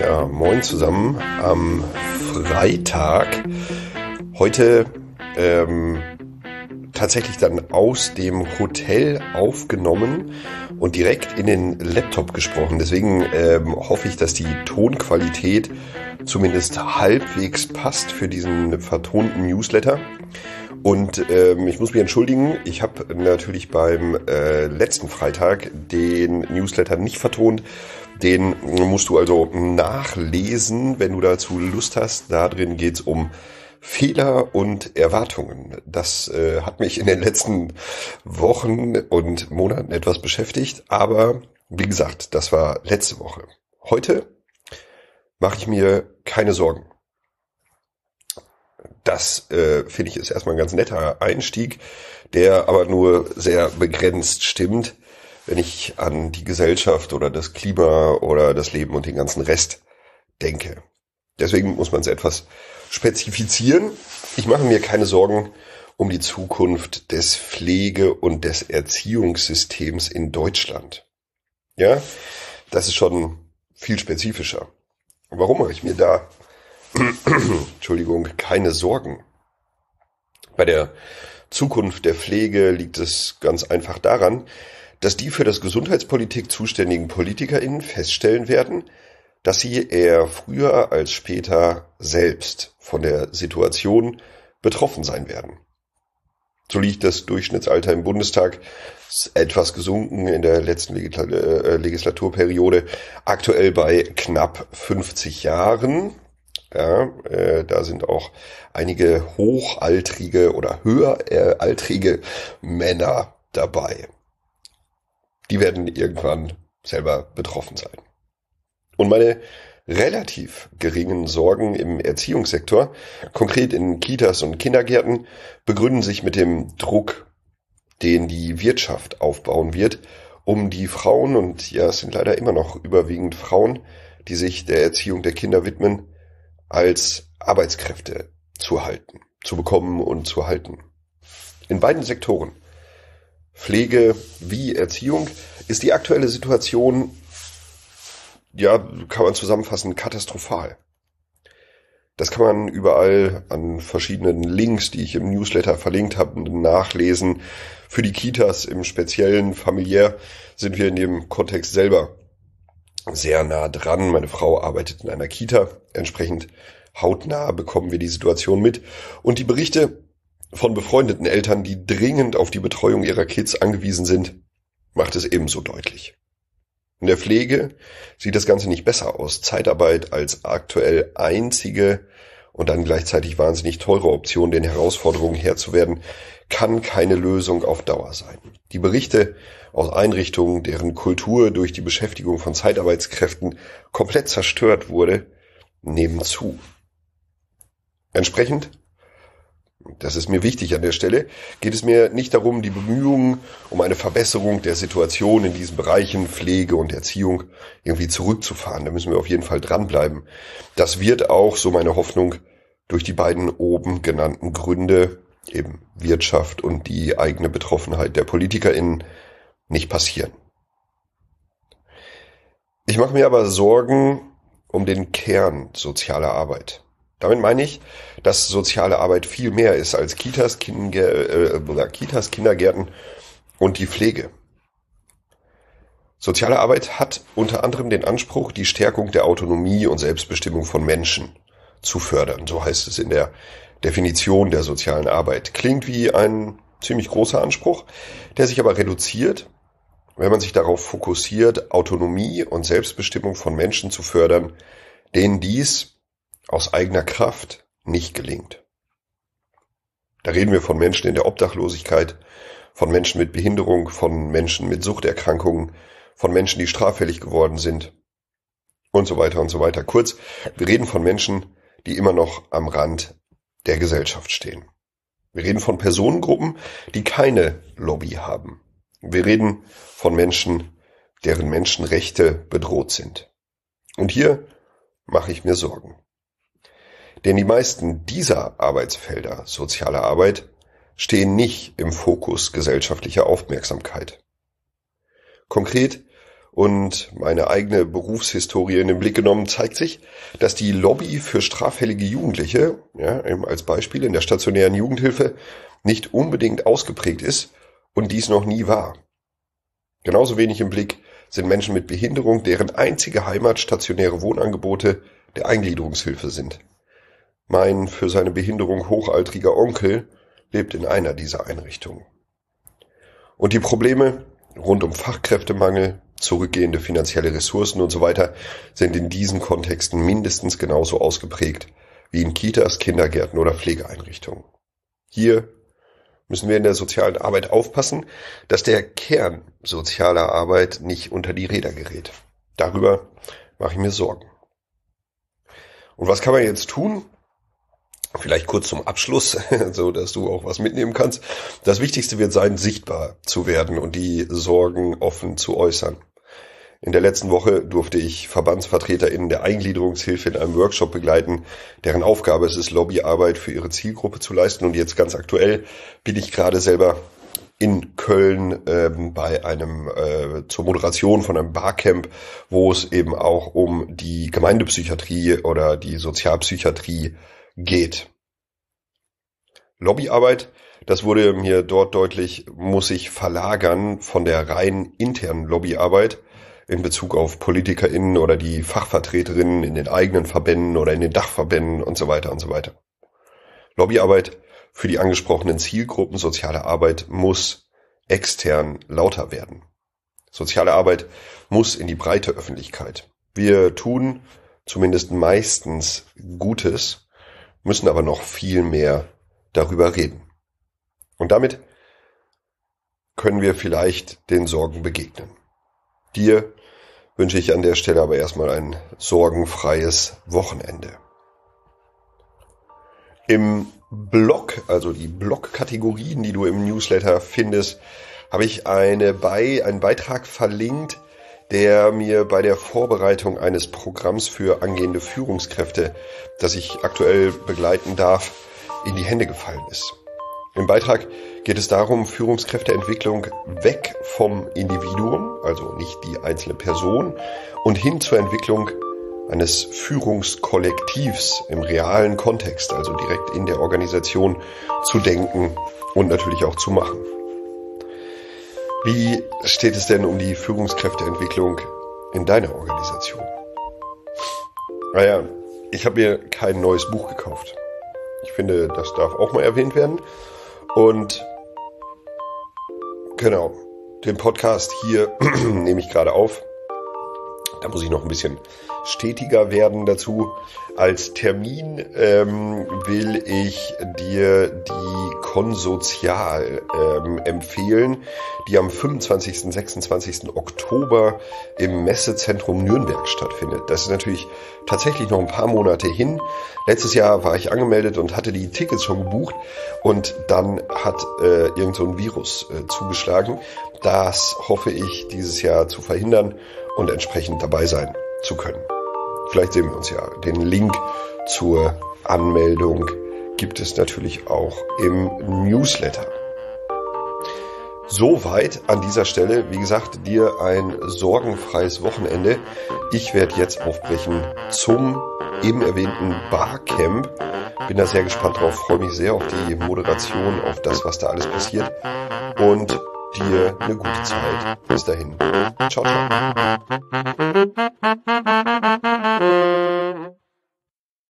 Ja, moin zusammen am Freitag. Heute ähm, tatsächlich dann aus dem Hotel aufgenommen und direkt in den Laptop gesprochen. Deswegen ähm, hoffe ich, dass die Tonqualität zumindest halbwegs passt für diesen vertonten Newsletter. Und ähm, ich muss mich entschuldigen, ich habe natürlich beim äh, letzten Freitag den Newsletter nicht vertont. Den musst du also nachlesen, wenn du dazu Lust hast. Da drin geht's um Fehler und Erwartungen. Das äh, hat mich in den letzten Wochen und Monaten etwas beschäftigt. Aber wie gesagt, das war letzte Woche. Heute mache ich mir keine Sorgen. Das äh, finde ich ist erstmal ein ganz netter Einstieg, der aber nur sehr begrenzt stimmt, wenn ich an die Gesellschaft oder das Klima oder das Leben und den ganzen Rest denke. Deswegen muss man es etwas spezifizieren. Ich mache mir keine Sorgen um die Zukunft des Pflege- und des Erziehungssystems in Deutschland. Ja, das ist schon viel spezifischer. Warum mache ich mir da Entschuldigung, keine Sorgen. Bei der Zukunft der Pflege liegt es ganz einfach daran, dass die für das Gesundheitspolitik zuständigen PolitikerInnen feststellen werden, dass sie eher früher als später selbst von der Situation betroffen sein werden. So liegt das Durchschnittsalter im Bundestag etwas gesunken in der letzten äh, Legislaturperiode, aktuell bei knapp 50 Jahren. Ja, äh, da sind auch einige hochaltrige oder höheraltrige Männer dabei. Die werden irgendwann selber betroffen sein. Und meine relativ geringen Sorgen im Erziehungssektor, konkret in Kitas und Kindergärten, begründen sich mit dem Druck, den die Wirtschaft aufbauen wird, um die Frauen, und ja, es sind leider immer noch überwiegend Frauen, die sich der Erziehung der Kinder widmen, als Arbeitskräfte zu halten, zu bekommen und zu halten. In beiden Sektoren, Pflege wie Erziehung, ist die aktuelle Situation, ja, kann man zusammenfassen, katastrophal. Das kann man überall an verschiedenen Links, die ich im Newsletter verlinkt habe, nachlesen. Für die Kitas im Speziellen familiär sind wir in dem Kontext selber sehr nah dran. Meine Frau arbeitet in einer Kita. Entsprechend hautnah bekommen wir die Situation mit. Und die Berichte von befreundeten Eltern, die dringend auf die Betreuung ihrer Kids angewiesen sind, macht es ebenso deutlich. In der Pflege sieht das Ganze nicht besser aus. Zeitarbeit als aktuell einzige und dann gleichzeitig wahnsinnig teure Option, den Herausforderungen Herr zu werden, kann keine Lösung auf Dauer sein. Die Berichte aus Einrichtungen, deren Kultur durch die Beschäftigung von Zeitarbeitskräften komplett zerstört wurde, nehmen zu. Entsprechend, das ist mir wichtig an der Stelle, geht es mir nicht darum, die Bemühungen um eine Verbesserung der Situation in diesen Bereichen Pflege und Erziehung irgendwie zurückzufahren. Da müssen wir auf jeden Fall dranbleiben. Das wird auch, so meine Hoffnung, durch die beiden oben genannten Gründe, eben Wirtschaft und die eigene Betroffenheit der PolitikerInnen, nicht passieren. Ich mache mir aber Sorgen um den Kern sozialer Arbeit. Damit meine ich, dass soziale Arbeit viel mehr ist als Kitas, Kinder, äh, Kitas, Kindergärten und die Pflege. Soziale Arbeit hat unter anderem den Anspruch, die Stärkung der Autonomie und Selbstbestimmung von Menschen zu fördern. So heißt es in der Definition der sozialen Arbeit. Klingt wie ein ziemlich großer Anspruch, der sich aber reduziert wenn man sich darauf fokussiert, Autonomie und Selbstbestimmung von Menschen zu fördern, denen dies aus eigener Kraft nicht gelingt. Da reden wir von Menschen in der Obdachlosigkeit, von Menschen mit Behinderung, von Menschen mit Suchterkrankungen, von Menschen, die straffällig geworden sind und so weiter und so weiter. Kurz, wir reden von Menschen, die immer noch am Rand der Gesellschaft stehen. Wir reden von Personengruppen, die keine Lobby haben. Wir reden von Menschen, deren Menschenrechte bedroht sind. Und hier mache ich mir Sorgen. Denn die meisten dieser Arbeitsfelder sozialer Arbeit stehen nicht im Fokus gesellschaftlicher Aufmerksamkeit. Konkret und meine eigene Berufshistorie in den Blick genommen, zeigt sich, dass die Lobby für straffällige Jugendliche, ja, eben als Beispiel in der stationären Jugendhilfe, nicht unbedingt ausgeprägt ist und dies noch nie war. Genauso wenig im Blick sind Menschen mit Behinderung, deren einzige Heimat stationäre Wohnangebote der Eingliederungshilfe sind. Mein für seine Behinderung hochaltriger Onkel lebt in einer dieser Einrichtungen. Und die Probleme rund um Fachkräftemangel, zurückgehende finanzielle Ressourcen und so weiter sind in diesen Kontexten mindestens genauso ausgeprägt wie in Kitas, Kindergärten oder Pflegeeinrichtungen. Hier müssen wir in der sozialen Arbeit aufpassen, dass der Kern sozialer Arbeit nicht unter die Räder gerät. Darüber mache ich mir Sorgen. Und was kann man jetzt tun? Vielleicht kurz zum Abschluss, so dass du auch was mitnehmen kannst. Das Wichtigste wird sein, sichtbar zu werden und die Sorgen offen zu äußern. In der letzten Woche durfte ich VerbandsvertreterInnen der Eingliederungshilfe in einem Workshop begleiten, deren Aufgabe es ist, Lobbyarbeit für ihre Zielgruppe zu leisten. Und jetzt ganz aktuell bin ich gerade selber in Köln ähm, bei einem äh, zur Moderation von einem Barcamp, wo es eben auch um die Gemeindepsychiatrie oder die Sozialpsychiatrie geht. Lobbyarbeit, das wurde mir dort deutlich, muss sich verlagern von der rein internen Lobbyarbeit in Bezug auf PolitikerInnen oder die Fachvertreterinnen in den eigenen Verbänden oder in den Dachverbänden und so weiter und so weiter. Lobbyarbeit für die angesprochenen Zielgruppen soziale Arbeit muss extern lauter werden. Soziale Arbeit muss in die breite Öffentlichkeit. Wir tun zumindest meistens Gutes, müssen aber noch viel mehr darüber reden. Und damit können wir vielleicht den Sorgen begegnen. Dir wünsche ich an der Stelle aber erstmal ein sorgenfreies Wochenende. Im Blog, also die Blog-Kategorien, die du im Newsletter findest, habe ich eine bei, einen Beitrag verlinkt, der mir bei der Vorbereitung eines Programms für angehende Führungskräfte, das ich aktuell begleiten darf, in die Hände gefallen ist. Im Beitrag geht es darum, Führungskräfteentwicklung weg vom Individuum, also nicht die einzelne Person, und hin zur Entwicklung eines Führungskollektivs im realen Kontext, also direkt in der Organisation zu denken und natürlich auch zu machen. Wie steht es denn um die Führungskräfteentwicklung in deiner Organisation? Naja, ich habe mir kein neues Buch gekauft. Ich finde, das darf auch mal erwähnt werden. Und genau, den Podcast hier nehme ich gerade auf. Da muss ich noch ein bisschen stetiger werden dazu. Als Termin ähm, will ich dir die Konsozial ähm, empfehlen, die am 25. und 26. Oktober im Messezentrum Nürnberg stattfindet. Das ist natürlich tatsächlich noch ein paar Monate hin. Letztes Jahr war ich angemeldet und hatte die Tickets schon gebucht und dann hat äh, irgend so ein Virus äh, zugeschlagen. Das hoffe ich dieses Jahr zu verhindern und entsprechend dabei sein zu können. Vielleicht sehen wir uns ja. Den Link zur Anmeldung gibt es natürlich auch im Newsletter. Soweit an dieser Stelle. Wie gesagt, dir ein sorgenfreies Wochenende. Ich werde jetzt aufbrechen zum eben erwähnten Barcamp. Bin da sehr gespannt drauf, freue mich sehr auf die Moderation, auf das, was da alles passiert. Und dir eine gute Zeit. Bis dahin. Ciao, ciao.